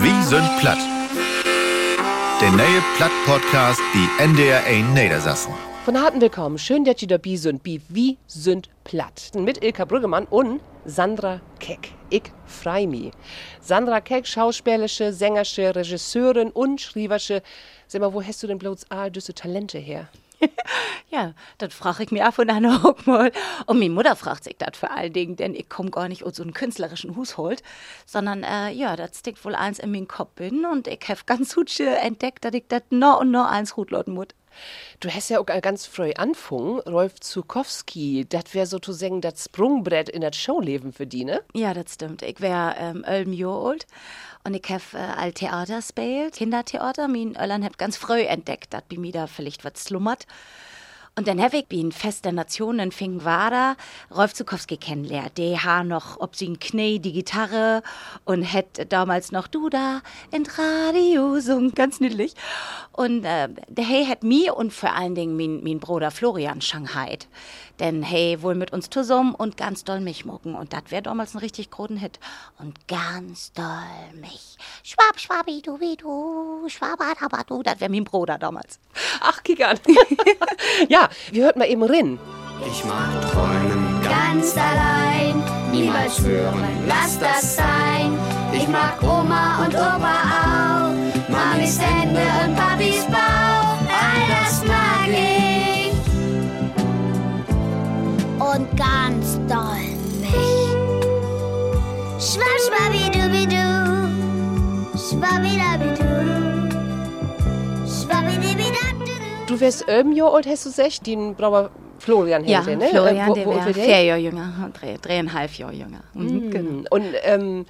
Wie sind platt? Der neue Platt-Podcast, die NDR 1 Niedersassen. Von harten Willkommen. Schön, dass ihr dabei sind. Wie, wie sind platt? Mit Ilka Brüggemann und Sandra Keck. Ich freu mich. Sandra Keck, schauspielerische, sängerische, Regisseurin und schreiberische. Sag mal, wo hast du denn bloß all diese Talente her? ja, das frage ich mir ab und an auch mal. Und meine Mutter fragt sich das vor allen Dingen, denn ich komme gar nicht aus so einem künstlerischen Haushalt, sondern äh, ja, das steckt wohl eins in meinen Kopf bin und ich habe ganz gut entdeckt, dass ich das noch und noch eins gut lauten muss. Du hast ja auch ganz früh angefangen, Rolf Zukowski, das wäre sozusagen das Sprungbrett in das Showleben für die, ne? Ja, das stimmt. Ich wäre ähm, elf Jahre alt und ich habe äh, all Theater gespielt, Kindertheater. Mein Öllern hab ganz früh entdeckt, dass bei mir da vielleicht was schlummert. Und dann habe ich bin Fest der Nationen fing Wada Rolf Zukowski kennenlernt. Der hat noch ob sie ein Knie die Gitarre und hätte damals noch du da in Radio so ganz niedlich. Und äh, der hey hat mir und vor allen Dingen mein, mein Bruder Florian Shanghai. Denn hey, wohl mit uns zusammen und ganz doll mich mucken. Und das wäre damals ein richtig großen Hit. Und ganz doll mich. Schwab, schwabi, du, wie du, schwabadabadu. Das wäre mein Bruder damals. Ach, Kickern. ja, wir hört mal eben rin. Ich mag träumen ganz allein, niemals schwören, lass das sein. Ich mag Oma und Opa Du wärst elf Jahre alt, hast du gesagt, den Brauer Florian Ja, Hände, ne? Florian, Äh, wo- der wäre vier Jahre jünger, drei, dreieinhalb Jahre jünger. Mhm, genau. Mhm. Und ähm,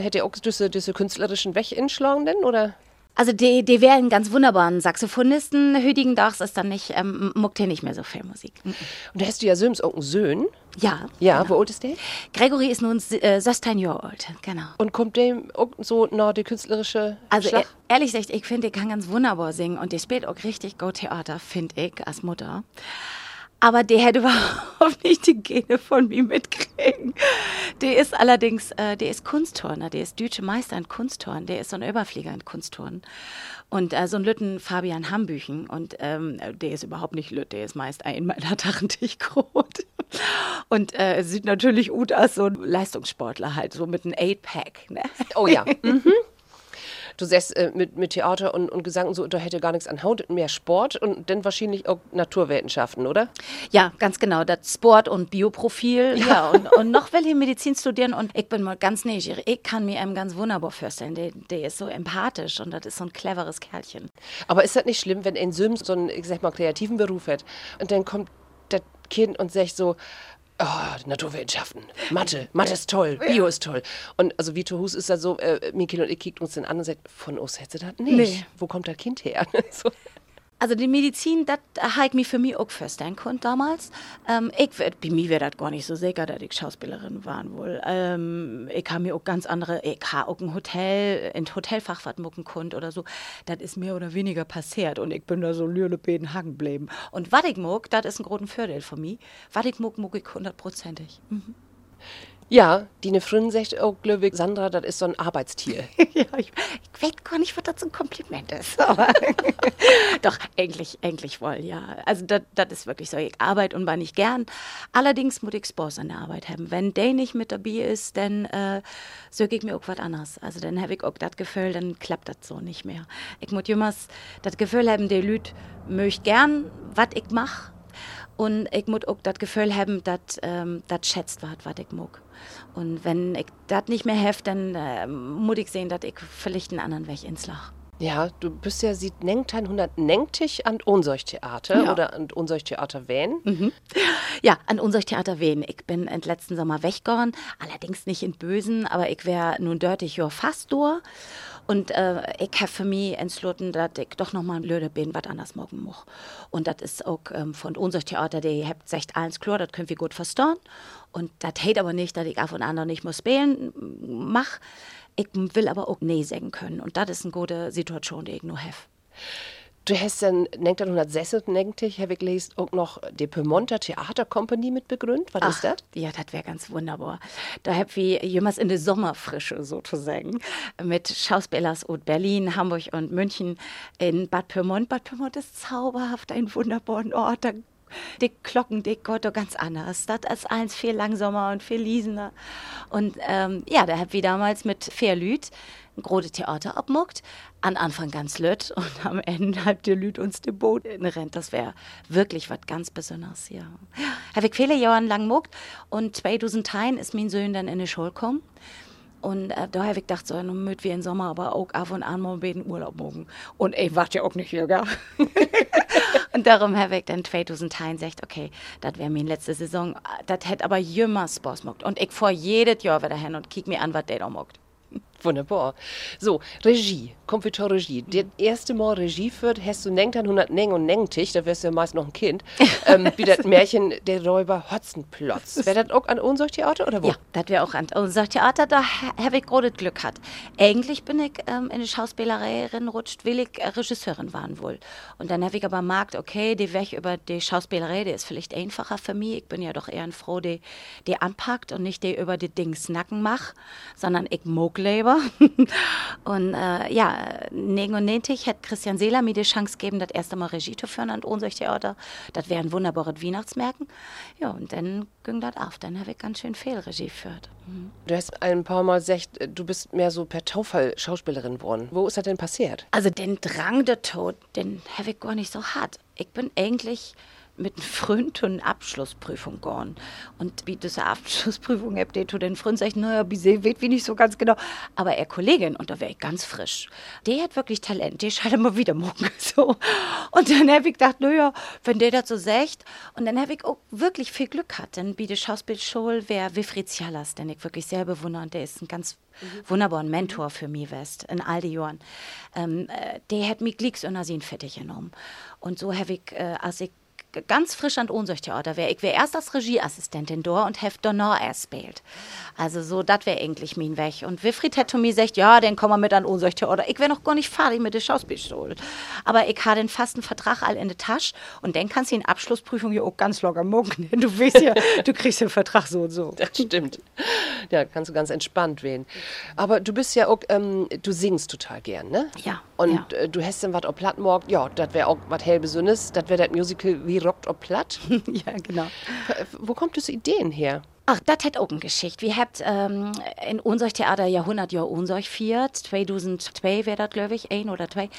hätte er auch diese, diese künstlerischen Weg inschlagen denn, oder? Also die, die wäre ein ganz wunderbaren Saxophonisten. Hüdigen Dachs ist dann nicht, ähm, muckt hier nicht mehr so viel Musik. Mhm. Und da hast du ja Söms auch einen Söhn. Ja. Ja, genau. wo alt ist der? Gregory ist nun äh, 16 Jahre alt, genau. Und kommt dem auch so nach die künstlerische Also e ehrlich gesagt, ich finde, ich kann ganz wunderbar singen und der spielt auch richtig gut Theater, finde ich, als Mutter. Aber der hätte überhaupt nicht die Gene von mir mitkriegen. Der ist allerdings, äh, der ist Kunstturner, der ist deutsche Meister in Kunstturnen, der ist so ein Überflieger in Kunstturnen. Und äh, so ein Lütten Fabian Hambüchen und ähm, der ist überhaupt nicht Lütt, der ist meist ein meiner Tachentisch groß. Und äh, sieht natürlich gut aus, so ein Leistungssportler halt, so mit einem Eight-Pack. Ne? Oh ja. mhm. Du sagst, äh, mit, mit Theater und, und Gesang und so, da hätte gar nichts an Haut, mehr Sport und dann wahrscheinlich auch Naturwissenschaften, oder? Ja, ganz genau. Das Sport- und Bioprofil. Ja, und, und noch will ich Medizin studieren und ich bin mal ganz neugierig. Ich kann mir einem ganz wunderbar vorstellen. Der, der ist so empathisch und das ist so ein cleveres Kerlchen. Aber ist das nicht schlimm, wenn ein Söm so einen, ich sag mal, kreativen Beruf hat und dann kommt das Kind und sagt so, Oh, Naturwissenschaften, Mathe, Mathe ist toll, Bio ist toll. Und also Vito Hus ist da so, äh, Mikkel und ich kicken uns den an und sagt, von uns hätte das nicht. Nee. Wo kommt das Kind her? so. Also die Medizin, das habe ich mir für mich auch vorstellen können damals. Ähm, ich, bei mir wäre das gar nicht so sicher, dass ich Schauspielerin war wohl. Ähm, ich habe mir auch ganz andere, ich habe auch ein Hotel, ein Hotelfach was mucken konnte oder so. Das ist mehr oder weniger passiert und ich bin da so lüle Beden hagen geblieben. Und was ich muck, das ist ein großer Vorteil für mich. Was ich muck, muck ich hundertprozentig. Mhm. Ja, die ne Frün sagt glaube ich, Sandra, das ist so ein Arbeitstier. ja, ich, ich weiß gar nicht, was das ein Kompliment ist. Doch, eigentlich, eigentlich wohl, ja. Also das ist wirklich so. Ich arbeite und war nicht gern. Allerdings muss ich Spaß an der Arbeit haben. Wenn der nicht mit dabei ist, dann äh, suche ich mir auch was anderes. Also dann habe ich auch das Gefühl, dann klappt das so nicht mehr. Ich muss jemals das Gefühl haben, der Lüt möchte gern, was ich mache. Und ich muss auch das Gefühl haben, dass ähm, das schätzt was ich mag. Und wenn ich das nicht mehr habe, dann äh, muss ich sehen, dass ich vielleicht einen anderen Weg ins Lach. Ja, du bist ja sieht 1990 an unser Theater Ja. oder an unser Theater Wien. Ja, an unser Theater Wien. Ich bin im letzten Sommer weggegangen, allerdings nicht in Bösen, aber ich wäre nun dörtig ja fast durch. Und äh, ich habe für mich entschlossen, dass ich doch noch mal ein Blöde bin, was anders morgen muss. Und das ist auch ähm, von unser Theater, die habt sagt alles klar, das können wir gut verstehen. Und das heißt aber nicht, dass ich auf und an nicht muss spielen mach. Ich will aber auch nee sagen können. Und das ist eine gute Situation, die ich nur habe. Du hast dann 1996, habe ich gelesen, auch noch die Pyrmonter Theaterkompanie mit begründet. Was ist das? Ja, das wäre ganz wunderbar. Da hab wir jemals in der Sommerfrische sozusagen mit Schauspielers aus Berlin, Hamburg und München in Bad Pyrmont. Bad Pyrmont ist zauberhaft, ein wunderbarer Ort. Da die Glocken, die Gott ganz anders. Das ist eins viel langsamer und viel liesener. Und ähm, ja, da hab wir damals mit Fairlüt ein großes Theater abmuckt. An Anfang ganz lütt und am Ende halb die Lüt uns Boot in rennt. Das wäre wirklich was ganz Besonderes, ja. Habe ich viele Jahre lang muckt und 2010 ist mein Sohn dann in die Schule gekommen. Und äh, da habe ich gedacht, so, nun müssen wir im Sommer aber auch ab und an mal einen Urlaub machen. Und ich warte ja auch nicht hier, gell? und darum habe ich dann 2010 gesagt, okay, das wäre meine letzte Saison. Das hätte aber jünger Spaß gemacht. Und ich fahre jedes Jahr wieder hin und kick mir an, was der da macht. Wunderbar. So, Regie, Komfort Regie. Der erste Mal Regie führt, hast du denkt an 100 und Nengtig, da wärst du ja meist noch ein Kind, ähm, wie das Märchen Der Räuber Hotzenplotz. Wäre das auch an unser Theater oder wo? Ja, das wäre auch an unser Theater, da habe ich großes Glück gehabt. Eigentlich bin ich ähm, in die Schauspielerei rutscht, will ich äh, Regisseurin waren wohl. Und dann habe ich aber gemerkt, okay, die Weg über die Schauspielerei, die ist vielleicht einfacher für mich. Ich bin ja doch eher ein Froh, die, die anpackt und nicht die über die Dings Nacken macht, sondern ich mag lieber. und äh, ja, 99 hat Christian Seeler mir die Chance gegeben, das erste Mal Regie zu führen an unser Theater. Das wäre ein wunderbares Weihnachtsmärken. Ja, und dann ging das auf. Dann habe ich ganz schön viel Regie geführt. Mhm. Du hast ein paar Mal gesagt, du bist mehr so per Taufall Schauspielerin geworden. Wo ist das denn passiert? Also den Drang der Tod, den habe ich gar nicht so hart. Ich bin eigentlich mit einer Freund Abschlussprüfung gehen. Und wie diese Abschlussprüfung habt ihr zu den Freund sagt, naja, wie sie weet wie nicht so ganz genau. Aber er Kollegin, und da wäre ich ganz frisch, der hat wirklich Talent, der scheint immer wieder morgen so. Und dann habe ich gedacht, naja, wenn der das so sagt, und dann habe ich auch wirklich viel Glück gehabt. Dann biete Schauspielschule wäre Wilfried Cialas, den ich wirklich sehr bewundere, und der ist ein ganz mhm. wunderbarer Mentor für mich West in all die Jahren. Ähm, äh, der hat mich Glicks und Asin fertig genommen. Und so habe ich, äh, als ich ganz frisch an Ohnsorgtheater wäre. Ich wäre erst als Regieassistentin da und hef Donner erst spielt. Also so, das wäre eigentlich mein Weg. Und Wilfried zu mir gesagt, ja, dann komm mal mit an Ohnsorgtheater. Ich wäre noch gar nicht fertig mit der Schauspielschule. Aber ich habe den fasten Vertrag all in der Tasche und dann kannst du in Abschlussprüfung ja auch ganz locker mucken. Du weißt ja, du kriegst den Vertrag so und so. Das stimmt. Ja, kannst du ganz entspannt wählen. Aber du bist ja auch, ähm, du singst total gern, ne? Ja. Und ja. Äh, du hast dann was auf Plattmorg, ja, das wäre auch was hellbesünnes, das wäre das Musical wie ob platt. ja, genau. Wo kommt das Ideen her? Ach, das hat auch eine Geschichte. Wir haben ähm, in unser Theater ja 100 Jahre unser viert. 2002 wäre das, glaube ich, ein oder zwei.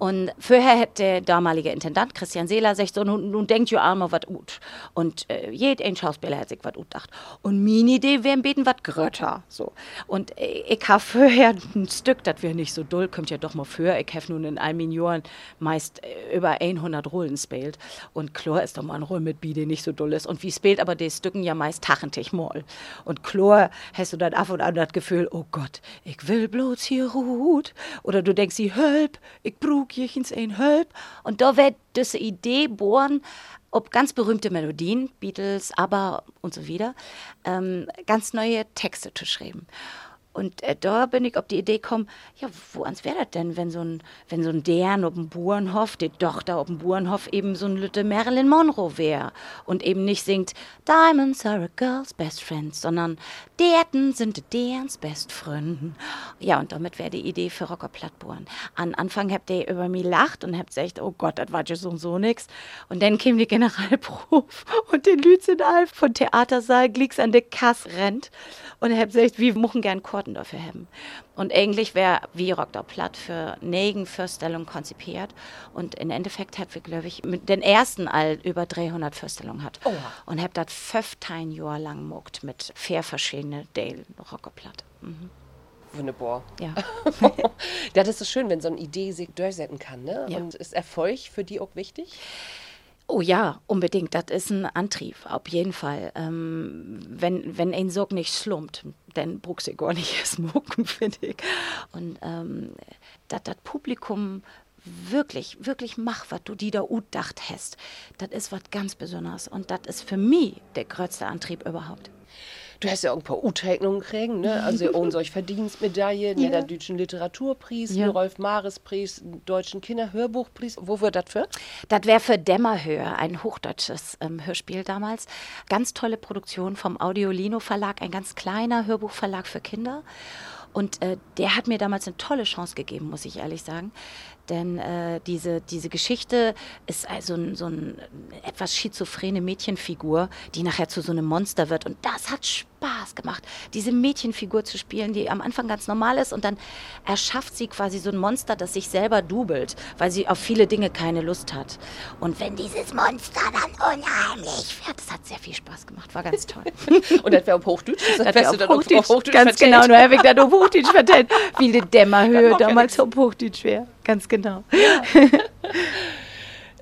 Und vorher hat der damalige Intendant Christian Seeler gesagt, so, nun, nun denkt ihr einmal was gut. Und äh, jeder ein Schauspieler hat sich was gut gedacht. Und meine Idee wäre beten was grötter. So. Und äh, ich habe vorher ein Stück, das wäre nicht so doll, kommt ja doch mal für. Ich habe nun in meinen Jahren meist äh, über 100 Rollen spielt. Und klar ist doch mal ein Roll mit Bi, die nicht so doll ist. Und wie spielt aber die Stücken ja meist tachentlich mal. Und klar hast du dann ab und an das Gefühl, oh Gott, ich will bloß hier ruht. Oder du denkst, sie help, ich brauch jechens ein help. Und da wird diese Idee bohren, ob ganz berühmte Melodien, Beatles, ABBA und so wieder, ähm, ganz neue Texte zu schreiben. Und äh, da bin ich auf die Idee gekommen, ja, wo ans wäre das denn, wenn so ein, wenn so ein Dern auf dem Burenhof, die Tochter auf dem Burenhof eben so ein Lütte Marilyn Monroe wäre und eben nicht singt, Diamonds are a girl's best friend, sondern Derten sind derens best friend. Ja, und damit wäre die Idee für Rocker Plattbohren. An Anfang habt ihr über mich lacht und habt gesagt, oh Gott, das war ja so und so nix. Und dann kam die Generalprobe und den Lützenalf von Theatersaal Glicks an der Kass rennt und habt gesagt, wir machen gern Chor Worten dafür haben. Und eigentlich wäre wie Rock der Platt für negen Vorstellungen konzipiert. Und im Endeffekt hat wir, glaube ich, mit den ersten all über 300 Vorstellungen hat. Oh. Und habe das 15 Jahre lang muckt mit vier verschiedenen Dale Rockerplatt. Mhm. Wunderbar. Ja. ja, das ist so schön, wenn so eine Idee sich durchsetzen kann. Ne? Ja. Und ist Erfolg für die auch wichtig? Oh ja, unbedingt. Das ist ein Antrieb, auf jeden Fall. Ähm, wenn, wenn ein Sog nicht slumpt, dann bruchst du gar nicht erst finde ich. Und ähm, dass das Publikum wirklich, wirklich mach, was du dir da gedacht hast, das ist was ganz Besonderes. Und das ist für mich der größte Antrieb überhaupt. Du hast ja auch ein paar U-Tegnungen kriegen, ne? Also own solch Verdienstmedaille, ja. der Deutschen Literaturpreis, ja. Rolf Mares Preis, Deutschen Kinderhörbuchpreis. Wo wird das für? Das wäre für Dämmerhöhe, ein hochdeutsches ähm, Hörspiel damals. Ganz tolle Produktion vom Audiolino Verlag, ein ganz kleiner Hörbuchverlag für Kinder. Und äh, der hat mir damals eine tolle Chance gegeben, muss ich ehrlich sagen. Denn äh, diese, diese Geschichte ist also so eine etwas schizophrene Mädchenfigur, die nachher zu so einem Monster wird. Und das hat Spaß gemacht, diese Mädchenfigur zu spielen, die am Anfang ganz normal ist. Und dann erschafft sie quasi so ein Monster, das sich selber dubelt, weil sie auf viele Dinge keine Lust hat. Und wenn dieses Monster dann unheimlich wird, das hat sehr viel Spaß gemacht, war ganz toll. Und das wäre auf Hochdeutsch? Das, das wäre auf, Hochdeutsch, Hochdeutsch Ganz vertellt. genau, nur habe ich dann auf Hochdeutsch vertellt, wie die Dämmerhöhe damals auf Hochdeutsch wäre. Ganz genau. Ja.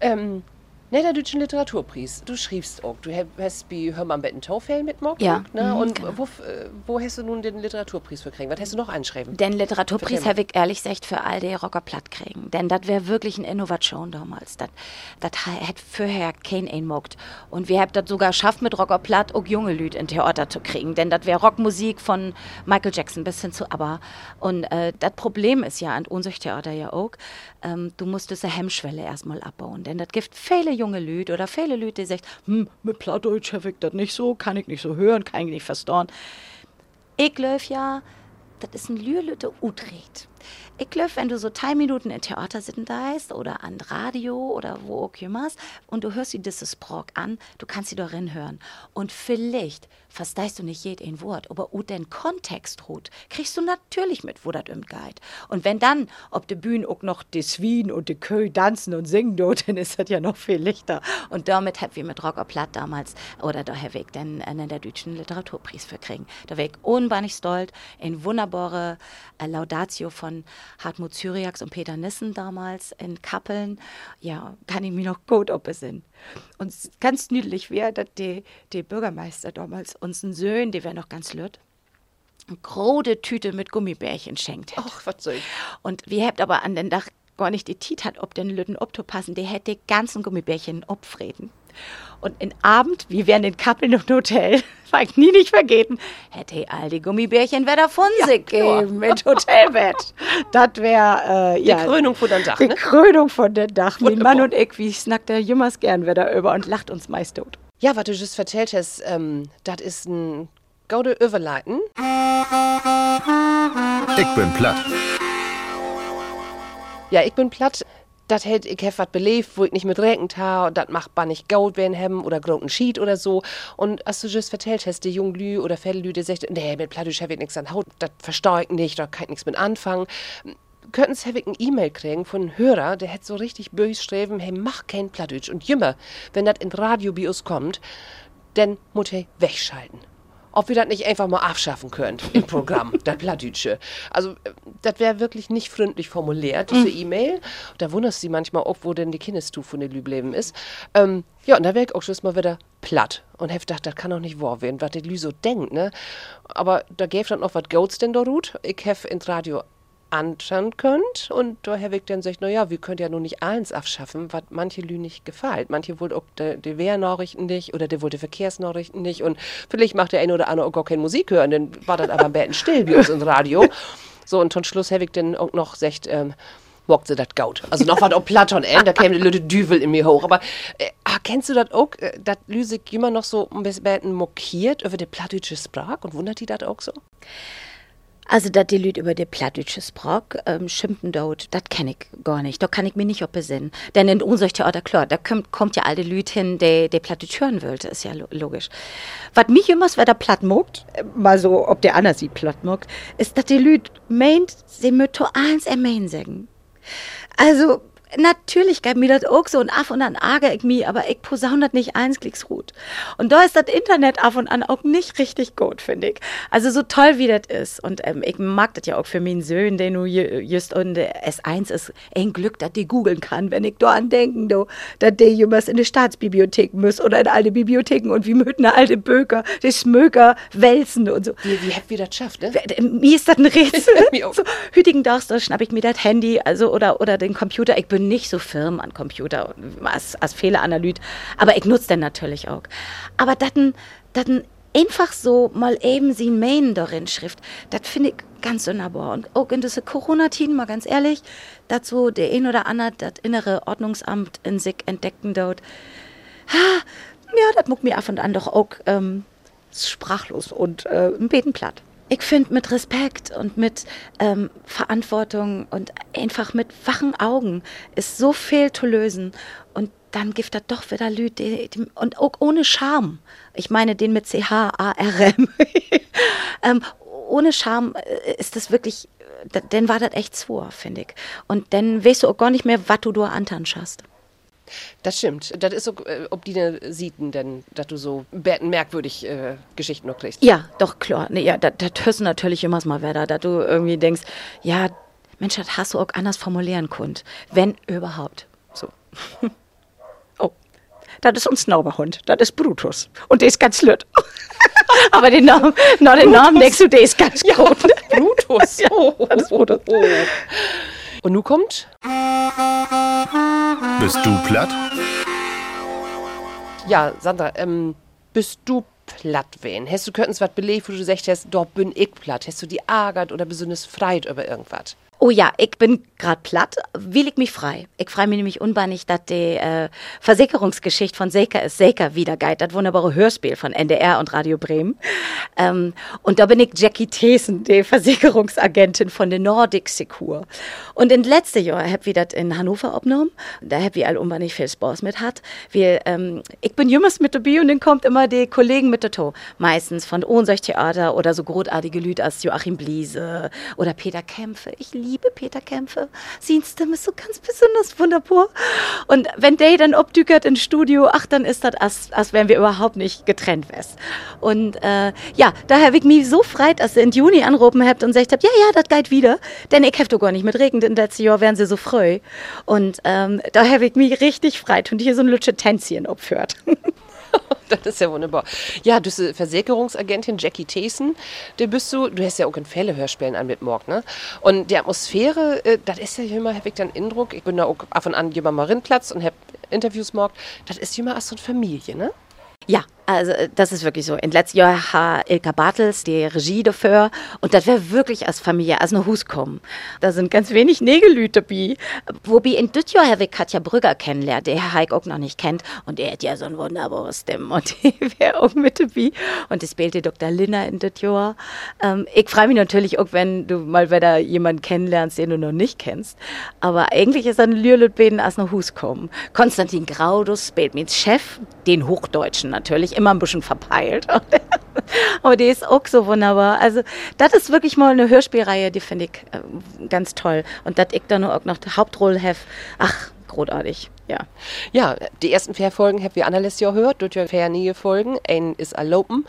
ähm, Ne, der Deutschen Literaturpreis. Du schriebst auch. Du hast wie Hör mal Betten Taufell mitgemacht. Ja. Ne? Mhm, und genau. wo, äh, wo hast du nun den Literaturpreis für kriegen? Was hast du noch anschreiben? Den Literaturpreis habe ich ehrlich gesagt für all die Rocker platt kriegen. Denn das wäre wirklich eine Innovation damals. Das hätte vorher kein einmogt. Und wir haben das sogar geschafft, mit Rocker platt auch junge Leute in Theater zu kriegen. Denn das wäre Rockmusik von Michael Jackson bis hin zu ABBA. Und äh, das Problem ist ja an unserem Theater ja auch, ähm, du musst diese Hemmschwelle erstmal abbauen. Denn das gibt viele junge Leute oder viele Leute, die sagen, hm, mit Plattdeutsch habe ich das nicht so, kann ich nicht so hören, kann ich nicht verstehen. Ich glaube ja, das ist ein Lürlütte Utrecht. Ich glaube, wenn du so drei Minuten im Theater sitzen ist oder an Radio oder wo auch immer und du hörst dir dieses Sprach an, du kannst sie doch hören. Und vielleicht verstehst du nicht jedes Wort, aber ut den Kontext ruht, kriegst du natürlich mit, wo das umgeht. Und wenn dann ob de Bühne auch noch die Swien und die Kö tanzen und singen dort, dann ist das ja noch viel lichter. Und damit hab wir mit Rocker Platt damals, oder da hab ich dann einen der deutschen Literaturpreis für kriegen. Da ich unbeinig stolz, ein wunderbare äh, Laudatio von Hartmut Syriax und Peter Nissen damals in Kappeln. Ja, kann ich mich noch gut sind. Und ganz niedlich wäre, dass die Bürgermeister damals unseren Söhnen, die wären noch ganz lütt, eine große Tüte mit Gummibärchen schenkt. Ach, was soll ich? Und wir habt aber an den Dach gar nicht die Tit hat, ob den Lütten passen, der hätte ganzen Gummibärchen opfreden. Und in Abend, wir wären in Kappeln im Hotel, war ich nie nicht vergeten, hätte all die Gummibärchen wieder von ja, sich geben mit Hotelbett. das wäre, äh, ja. Die Krönung von dem Dach, Die ne? Krönung von dem Dach. Mein Mann und ich, wie snackt der jümmers gern wieder über und lacht uns meist tot. Ja, was du just erzählt hast, ähm, das ist ein gaude Überleiten. Ich bin platt. Ja, ich bin platt. Das hält ich hef wat belebt, wo ich nicht mit regnet und das macht man nicht Gold werden haben oder großen Schied oder so. Und als du just vertellt hast, die Junglü oder Fellelü, die sagt, nee, mit hab ich nichts an Haut, das versteh ich nicht, da kann ich nichts mit anfangen könnten Sie eine E-Mail kriegen von einem Hörer, der hätte so richtig böse schreiben, hey, mach kein Plattdeutsch. Und jümmer, wenn das in Radiobios kommt, dann muss er wegschalten. Ob wir das nicht einfach mal abschaffen könnt im Programm, das Plattdeutsche. Also, äh, das wäre wirklich nicht freundlich formuliert, diese mhm. E-Mail. Da wunderst du manchmal auch, wo denn die Kindestufe von den Lübleben ist. Ähm, ja, und da wäre ich auch schon mal wieder platt. Und hab gedacht, das kann doch nicht wahr werden, was der Lü so denkt, ne? Aber da gäbe dann auch was Goats denn da ruht. Ich habe ins Radio anschauen könnt. Und Herr Wick dann sagt, naja, wir können ja nur nicht eins abschaffen, was manche Lü nicht gefällt. Manche wollen auch die, die Wehrnachrichten nicht oder der wollte Verkehrsnachrichten nicht. Und vielleicht macht der eine oder andere auch gar keine Musik hören, dann war das aber ein bisschen still wie uns im Radio. So, und zum Schluss Herr Wick dann auch noch sagt, ähm, mockt sie das Gaut. Also noch was auf Platon ey, da käme die Leute Düvel in mir hoch. Aber äh, ah, kennst du das auch, äh, dass Lüsig immer noch so ein bisschen mokiert über die plattdeutsche Sprache und wundert die das auch so? Also, dass die Leute über die plattdeutsche Sprache ähm, schimpfen dort, das kenne ich gar nicht. Da kann ich mich nicht ob besinnen. Denn in unserem Theater, klar, da kommt, kommt ja alle Leute hin, die, die Plattdeutsch hören. Das ist ja logisch. Was mich immer, wer da platt mogt, äh, mal so, ob der anders sie platt mogt, ist, dass die Leute meint, sie möchten eins ermeinen sagen. Also, Natürlich gab mir das auch so und af und an ärgere ich mich, aber ich posaunert nicht eins Klicksrut. Und da ist das Internet af und an auch nicht richtig gut, finde ich. Also so toll wie das ist. Und ähm, ich mag das ja auch für meinen Söhnen, der nur just und S1 ist ein Glück, dass die googeln kann, wenn ich da an denken, do, dass die jemals in die Staatsbibliothek muss oder in alte Bibliotheken und wie möchten alte Böker, die Schmöker wälzen und so. Wie, wie habt ihr das geschafft, ne? Mir ist das ein Rätsel. so, hütigen darfst, da schnapp ich mir das Handy, also oder, oder den Computer. Ich bin bin nicht so firm an Computer als, als Fehleranalyt, aber ich nutze den natürlich auch. Aber dann, dann einfach so mal eben sie Main darin schrift, das finde ich ganz wunderbar. Und auch in diese Corona-Tiden, mal ganz ehrlich, dazu der ein oder andere das innere Ordnungsamt in sich entdecken dort. Ha, ja, das muck mir ab und an doch auch ähm, sprachlos und äh, ein Beten platt. Ich finde, mit Respekt und mit ähm, Verantwortung und einfach mit wachen Augen ist so viel zu lösen. Und dann gibt das doch wieder Lüd und auch ohne Charme. Ich meine den mit C-H-A-R-M. ähm, ohne Charme äh, ist das wirklich, dann war das echt zwar, finde ich. Und dann weißt du auch gar nicht mehr, was du da antan hast. Das stimmt. Das ist so, äh, ob die ne sieten denn, dass du so merkwürdig äh, Geschichten noch kriegst. Ja, doch, klar. Nee, ja, das hörst du natürlich immer mal wieder, dass du irgendwie denkst, ja, Mensch, das hast du auch anders formulieren könnt. Wenn überhaupt. So. oh, das ist unser Nauberhund. Das ist Brutus. Und der ist ganz lütt. Aber den Namen, na, den Namen denkst du, der ist ganz ja, gut. Brutus. ja, das ist Brutus. Oh. Und nun kommt. Bist du platt? Ja, Sandra, ähm, bist du platt wen? Hast du könntens was belegt, wo du gesagt hast, dort bin ich platt? Hast du die ärgert oder besonders freit über irgendwas? Oh ja, ich bin grad platt, will ich mich frei. Ich frei mich nämlich unbeinig, dass die äh, Versicherungsgeschichte von Seika ist Seika wieder geht, das wunderbare Hörspiel von NDR und Radio Bremen. Ähm, und da bin ich Jackie Thesen, die Versicherungsagentin von der Nordic Secure. Und in letztes Jahr hab ich das in Hannover abgenommen. Da hab ich all unbeinig viel Spaß mit hat. Wir, ähm, ich bin jüngst mit dabei und dann kommt immer die Kollegen mit dazu. Meistens von Theater oder so großartige Lüd als Joachim Bliese oder Peter Kämpfe. Ich liebe liebe Peter Kämpfe. Seine Stimme ist so ganz besonders wunderbar. Und wenn der dann obdückert ins Studio, ach, dann ist das, als, als wären wir überhaupt nicht getrennt wärst. Und äh, ja, da habe ich mich so freit, dass ihr in Juni anrufen habt und sagt habt, ja, ja, das geht wieder. Denn ich habe gar nicht mit Regen, denn letztes Jahr wären sie so frei. Und ähm, da habe ich mich richtig freit und hier so ein Lütsche Tänzchen opfört. das ist ja wunderbar. Ja, du bist Versicherungsagentin Jackie Thesen. Der bist du, du hast ja auch in Fälle-Hörspielen an mit Morg, ne? Und die Atmosphäre, äh, das ist ja immer, habe ich dann Eindruck, ich bin da auch ab und an jemand mal Rindplatz und habe Interviews morgt, das ist immer als so eine Familie, ne? Ja, also äh, das ist wirklich so. In letztem Jahr hat Ilka Bartels die Regie dafür und das wäre wirklich als Familie, als eine Hus kommen. Da sind ganz wenig Nägelüte dabei. Wobei in das Jahr habe Katja Brügger kennenlernt, der Herr Heik auch noch nicht kennt und der hat ja so ein wunderbares Stimme und die wäre auch mit dabei. Und das spielte Dr. Linner in das. Ähm, ich freue mich natürlich auch, wenn du mal wieder jemanden kennenlernst, den du noch nicht kennst. Aber eigentlich ist ein Lürlütbeden als eine Hus kommen. Konstantin Graudus spielt mit Chef, den Hochdeutschen natürlich, immer ein bisschen verpeilt. Aber die ist auch so wunderbar. Also, das ist wirklich mal eine Hörspielreihe, die finde ich äh, ganz toll. Und dass ich da nur auch noch die Hauptrolle habe, ach, großartig. Ja. Ja, die ersten vier Folgen habt ihr Annales ja gehört, durch vier neue Folgen. Ein ist Erlopen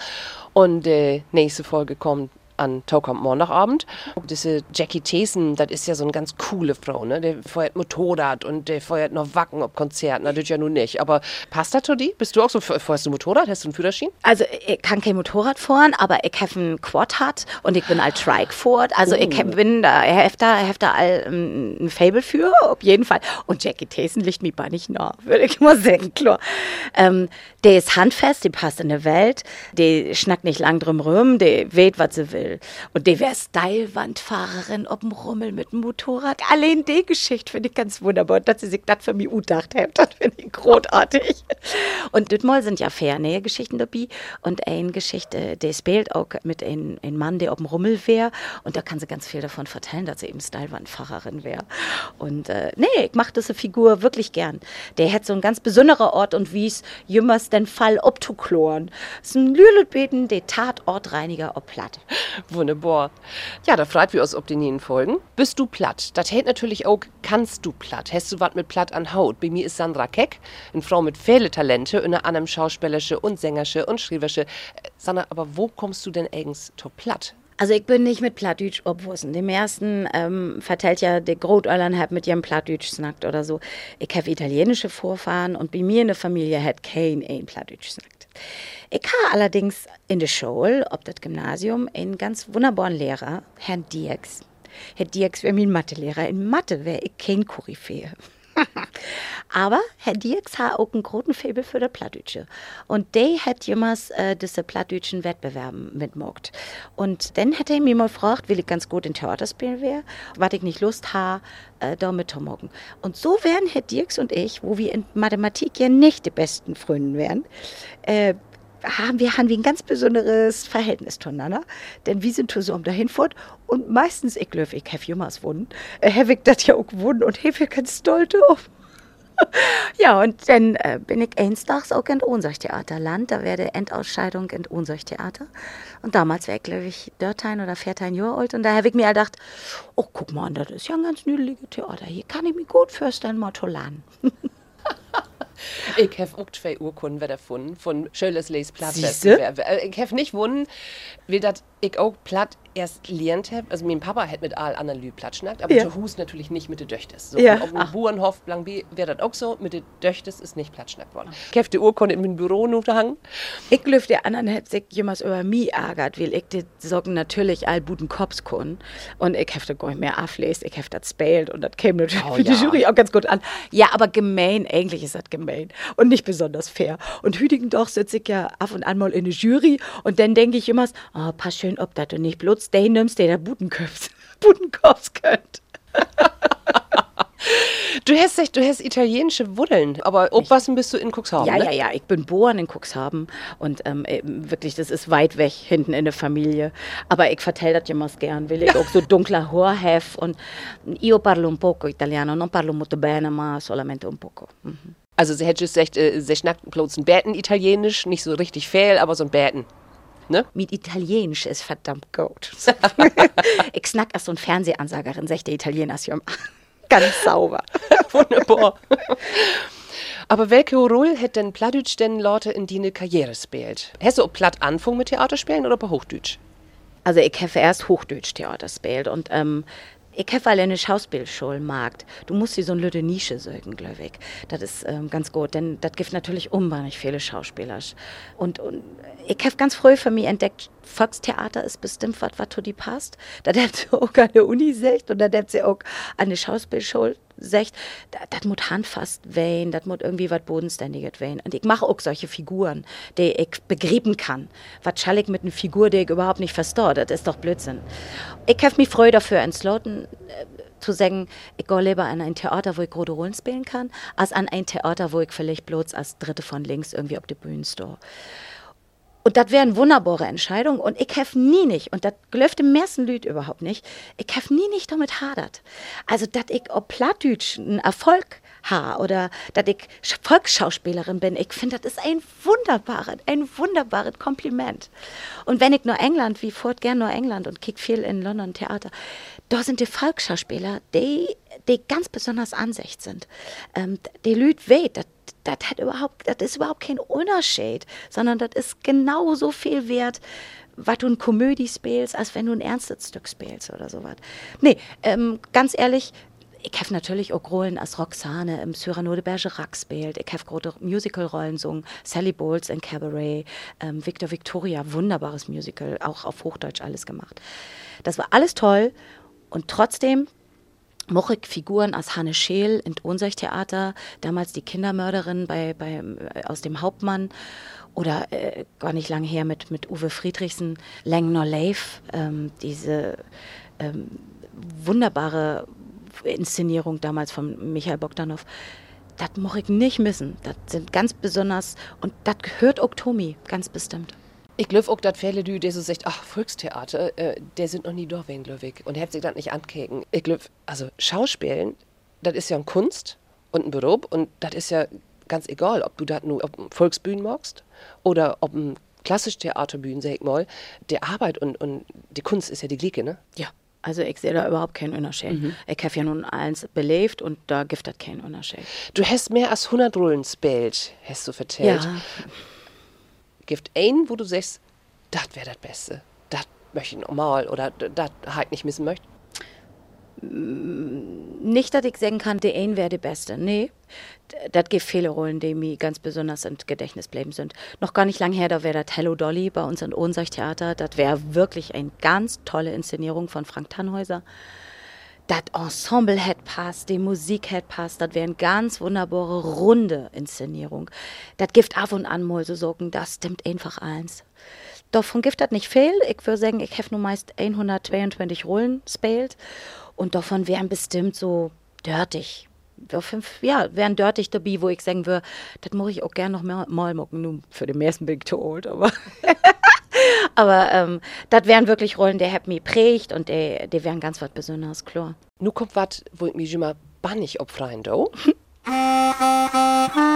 und die nächste Folge kommt an Tau kommt Montagabend. Diese Jackie Thesen, das ist ja so eine ganz coole Frau, ne? Der feuert Motorrad und der feuert noch Wacken auf Konzerten. Das ja nun nicht. Aber passt das zu dir? Bist du auch so, feuerst du Motorrad? Hast du einen Führerschein? Also, ich kann kein Motorrad fahren, aber ich habe einen Quad hat und ich bin als Trike fort. Also, oh. ich bin da, ich habe da, hab da all, um, ein Fable für, auf jeden Fall. Und Jackie Thesen liegt mir bei nicht nah, würde ich mal sagen, klar. Ähm, der ist handfest, die passt in der Welt, der schnackt nicht lang drum rum, der weht, was sie will. Und die wäre Stylewandfahrerin auf dem Rummel mit dem Motorrad. Allein die Geschichte finde ich ganz wunderbar. Dass sie sich das für mich gedacht hat, das finde ich großartig. Und Dütmol sind ja Fernähe-Geschichten dabei. Und eine Geschichte, die spielt auch mit einem, einem Mann, der auf dem Rummel wäre. Und da kann sie ganz viel davon vertellen, dass sie eben Stylewandfahrerin wäre. Und äh, nee, ich mache diese Figur wirklich gern. Der hat so ein ganz besonderer Ort und wie es jümmers den Fall obtukloren. Das ist ein Lülebeten, der Tatortreiniger ob Platt. Wunderbar. Ja, da freut wir uns ob die nächsten Folgen. Bist du platt? Das hält natürlich auch, kannst du platt? Hast du was mit platt an Haut? Bei mir ist Sandra Keck, eine Frau mit viele Talente, unter anderem schauspielerische und sängerische und schreiberische. Äh, Sandra, aber wo kommst du denn eigens zu platt? Also ich bin nicht mit Plattdeutsch obwussen. Dem ersten ähm, vertellt ja der Großeltern hat mit ihrem Plattdeutsch snackt oder so. Ich habe italienische Vorfahren und bei mir in der Familie hat kein ein Plattdeutsch snackt. Ich habe allerdings in der Schule, ob das Gymnasium, einen ganz wunderbaren Lehrer, Herrn Dierks. Herr Dierks wäre mein Mathelehrer. In Mathe wäre ich kein Koryphäe. Aber Herr Dirks hat auch einen großen Faible für die Plattdütsche. Und der hat jemals äh, diese Plattdütschen Wettbewerben mitmogt. Und dann hat er mich mal gefragt, will ich ganz gut in Theaterspielen wäre, was ich nicht Lust habe, äh, da mitzumogen. Und so wären Herr Dirks und ich, wo wir in Mathematik ja nicht die besten Freunde wären, äh, haben wir, haben wir ein ganz besonderes Verhältnis zueinander. Denn wir sind so um dahin fort und meistens, ich glaube, ich habe jemals gewonnen, äh, habe ich das ja auch gewonnen und habe ganz stolz drauf. ja, und dann äh, bin ich einstags auch in Ohnsorgtheaterland. Da wäre die Endausscheidung in Ohnsorgtheater. Und damals war ich, glaube ich, 13 oder 14 Jahre alt. Und da habe ich mir gedacht, oh, guck mal, das ist ja ein ganz nüdeliges Theater. Hier kann ich mich gut mal zu lernen. Ich habe auch zwei Urkunden gefunden von Schöles Lees Siehste? Platt. Ich habe nicht gewonnen, weil das ich auch platt erst gelernt habe. Also mein Papa hat mit all anderen Lü platt schnackt, aber Ja. zu Hus natürlich nicht mit den Döchtes. So, Ja. und Auf dem Ach. Bauernhof Blanc wäre das auch so, mit den Döchtes ist nicht platt schnackt worden. Ich habe die Urkunde in meinem Büro noch gehangen. Ich glaube, der anderen hätte sich jemals über mich ärgert, weil ich die Socken natürlich all guten Kops kann. Und ich habe das gar nicht mehr auflesen, ich habe das spät und das käme natürlich Oh, für die ja. Jury auch ganz gut an. Ja, aber gemein, eigentlich ist das gemein und nicht besonders fair. Und hütigen doch sitze ich ja ab und an mal in der Jury und dann denke ich immer, oh, pass schön ob dass du nicht bloß den nimmst, der da Butenköps, Butenkops könnt. Du hast, echt- du hast italienische Wurzeln, aber aufpassen bist du in Cuxhaven, Ja, ne? ja, ja, ich bin geboren in Cuxhaven und ähm, eben wirklich, das ist weit weg hinten in der Familie. Aber ich vertell das jemals gern, weil ich auch so dunkler habe und io parlo un poco italiano, non parlo molto bene, ma solamente un poco. Mhm. Also sie hätte gesagt, äh, sie schnackt bloß ein Bäten italienisch, nicht so richtig fehl, aber so ein Bäten. Ne? Mit Italienisch ist verdammt gut. ich snack als so ein Fernsehansagerin, sagt der Italiener. Ganz sauber. Wunderbar. Aber welche Rolle hat denn Plattdeutsch denn Leute in die Karriere gespielt? Hast du auch platt anfangen mit Theaterspielen oder bei Hochdeutsch? Also ich habe erst Hochdeutsch Theater gespielt und ähm, ich habe eine Schauspielschule gemacht. Du musst dir so eine lütte Nische sögen, glaube ich. Das ist ähm, ganz gut, denn das gibt natürlich unwahrscheinlich viele Schauspieler. Und, und ich habe ganz früh für mich entdeckt, Volkstheater ist bestimmt was, was zu dir passt. Da hat sie auch an der Uni gesagt und da hat sie auch an der Schauspielschule sagt, das muss handfast wehen, das muss irgendwie was Bodenständiges wehen. Und ich mache auch solche Figuren, die ich begreifen kann. Was schall ich mit einer Figur, die ich überhaupt nicht verstehe? Das ist doch Blödsinn. Ich habe mich freu dafür entschlossen, äh, zu sagen, ich gehe lieber an ein Theater, wo ich große Rollen spielen kann, als an ein Theater, wo ich vielleicht bloß als Dritte von links irgendwie auf die Bühne stehe. Und das wäre eine wunderbare Entscheidung. Und ich habe nie nicht, und das glöft im meisten Lüd überhaupt nicht, ich habe nie nicht damit hadert. Also, dass ich ob Plattdütsch einen Erfolg habe oder dass ich Sch- Volksschauspielerin bin, ich finde, das ist ein wunderbares, ein wunderbares Kompliment. Und wenn ich nur England, wie fort gern nur England und kick viel in London Theater, da sind die Volksschauspieler, die, die ganz besonders Ansicht sind. Ähm, die Lüd weht, das das überhaupt, ist überhaupt kein Unterschied, sondern das ist genauso viel wert, was du in Komödie spielst, als wenn du ein ernstes Stück spielst oder sowas. Nee, ähm, ganz ehrlich, ich habe natürlich auch Rollen als Roxane im Cyrano de Bergerac gespielt. Ich habe große Musical-Rollen gesungen. Sally Bowles in Cabaret, ähm, Victor Victoria, wunderbares Musical, auch auf Hochdeutsch alles gemacht. Das war alles toll und trotzdem mochte ich Figuren als Hanne Scheel in Theater, damals die Kindermörderin bei, bei, äh, aus dem Hauptmann oder äh, gar nicht lange her mit, mit Uwe Friedrichsen, Lang nor Leif, ähm, diese ähm, wunderbare Inszenierung damals von Michael Bogdanov. Das mochte ich nicht missen. Das sind ganz besonders, und das gehört auch Tomi, ganz bestimmt. Ich glaube auch, dass viele Leute, die so sagt, ach, Volkstheater, äh, der sind noch nie da gewesen, glaube ich. Und hat sich das nicht ankeken. Ich glaube, also Schauspielen, das ist ja eine Kunst und ein Beruf und das ist ja ganz egal, ob du das nur auf Volksbühnen magst oder ob ein klassisch Theaterbühnen, sag ich mal. Die Arbeit und, und die Kunst ist ja die Gleiche, ne? Ja, also ich sehe da überhaupt keinen Unterschied. Ich habe ja nun eins belebt und da gibt es keinen Unterschied. Du hast mehr als 100 Rollen gespielt, hast du vertellt. Ja. Gibt einen, wo du sagst, das wäre das Beste. Das möchte ich nochmal oder das halt nicht missen möchte. Nicht, dass ich sagen kann, der ein wäre der Beste. Nee, das gibt viele Rollen, die mir ganz besonders im Gedächtnis bleiben sind. Noch gar nicht lang her, da wäre das Hello Dolly bei uns in Ohnsorg Theater. Das wäre wirklich eine ganz tolle Inszenierung von Frank Tannhäuser. Das Ensemble hätte passt, die Musik hätte passt, das wäre eine ganz wunderbare runde Inszenierung. Das gibt ab und an mal so sagen, das stimmt einfach eins. Davon gibt das nicht viel. Ich würde sagen, ich habe nur meist 122 Rollen gespielt und davon wären bestimmt so dörtig. Ja, wären dörtig dabei, wo ich sagen würde, das muss ich auch gerne noch mehr, mal machen. Nur für den bin ich zu alt, aber. aber ähm, das wären wirklich Rollen, die haben mich prägt und die, die wären ganz was Besonderes, klar. Nu kommt was, wo ich mich immer bannig opfreien do.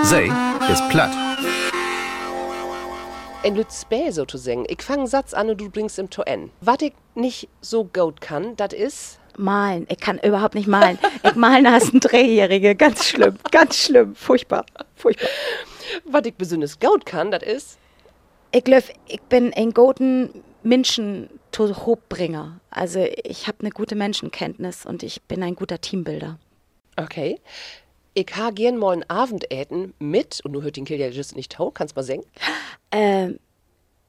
Sei ist platt. En lüt spä so zu singen. Ich fang einen Satz an und du bringst ihm zu N. Was ich nicht so gut kann, das ist Malen. Ich kann überhaupt nicht malen. Ich malen als ein Dreijährige. Ganz schlimm. Ganz schlimm. Furchtbar. Furchtbar. Was ich besonders gut kann, das ist. Ich glaube, ich bin ein guter Menschen zu Hochbringer. Also ich habe eine gute Menschenkenntnis und ich bin ein guter Teambuilder. Okay. Ich ha gern mal ein Abendessen mit, und du hört den Kill ja just nicht tau, kannst mal singen? Ähm,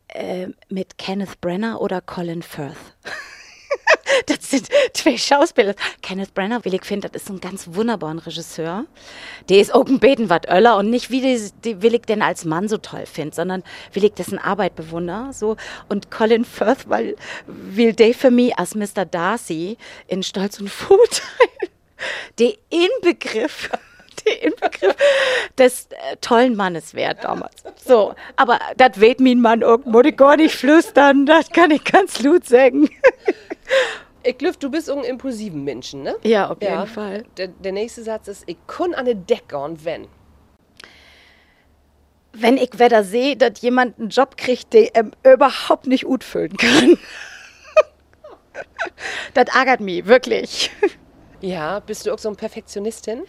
äh, mit Kenneth Brenner oder Colin Firth. das sind zwei Schauspieler. Kenneth Brenner, will ich finde, das ist ein ganz wunderbarer Regisseur. Der ist auch ein Beten Öller und nicht wie die, die will ich denn als Mann so toll finde, sondern will ich dessen Arbeit bewundern. So. Und Colin Firth, weil will der für mich als Mr. Darcy in Stolz und Vorteil der Inbegriff der Inbegriff des äh, tollen Mannes wert damals. So, aber das weht mein Mann irgendwo, ich gar nicht flüstern, das kann ich ganz laut sagen. Ich glaube, du bist ein impulsiven Menschen, ne? Ja, auf jeden Fall. Der, der nächste Satz ist, ich kann an eine Decke und wenn. Wenn ich wieder sehe, dass jemand einen Job kriegt, den er überhaupt nicht gut füllen kann. das ärgert mich, wirklich. Ja, bist du auch so eine Perfektionistin?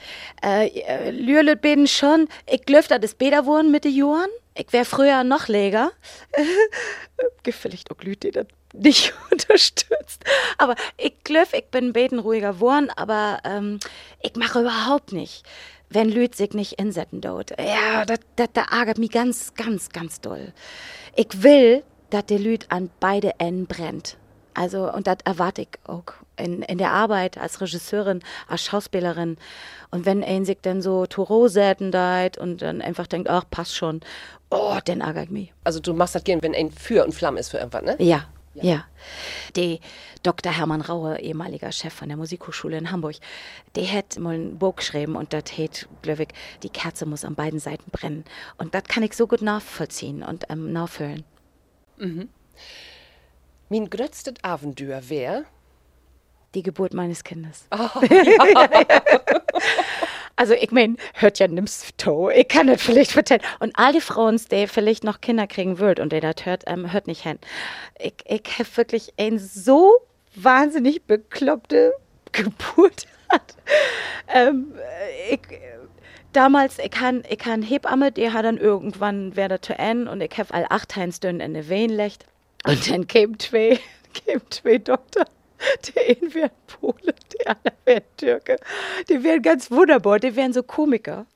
Äh, Lürle bin schon. Ich glaube, das ist besser geworden mit den Jahren. Ich wäre früher noch leger. Vielleicht auch die das nicht unterstützt. Aber ich glaube, ich bin beten ruhiger geworden, aber ähm, ich mache überhaupt nicht, wenn Leute sich nicht insetzen dort. Ja, das ärgert mich ganz, ganz, ganz doll. Ich will, dass die Leute an beide Enden brennt. Also, und das erwarte ich auch in, in der Arbeit als Regisseurin, als Schauspielerin. Und wenn ein sich dann so Toro säten und dann einfach denkt, ach, passt schon, oh, dann ärgert mich. Also du machst das gern, wenn ein Für und Flamme ist für irgendwas, ne? Ja, ja. ja. Der Dr. Hermann Raue, ehemaliger Chef von der Musikhochschule in Hamburg, der hat mal ein Buch geschrieben und das hat, glaube ich, die Kerze muss an beiden Seiten brennen. Und das kann ich so gut nachvollziehen und ähm, nachfühlen. Mhm. Mein größtes Abenteuer wäre? Die Geburt meines Kindes. Oh, ja. also ich meine, hört ja nimmst to. Ich kann das vielleicht vertellen. Und all die Frauen, die vielleicht noch Kinder kriegen wollt und der das hört, ähm, hört nicht hin. Ich, ich habe wirklich ein so wahnsinnig bekloppte Geburt hat. Ähm, ich, damals, ich kann, ich kann Hebamme, die hat dann irgendwann werde zu N und ich habe all acht Heinsdünn in der Wehen lecht. Und dann kämen zwei, kämen zwei Doktor. Der eine wäre Pole, der andere wäre Türke. Die wären ganz wunderbar, die wären so Komiker.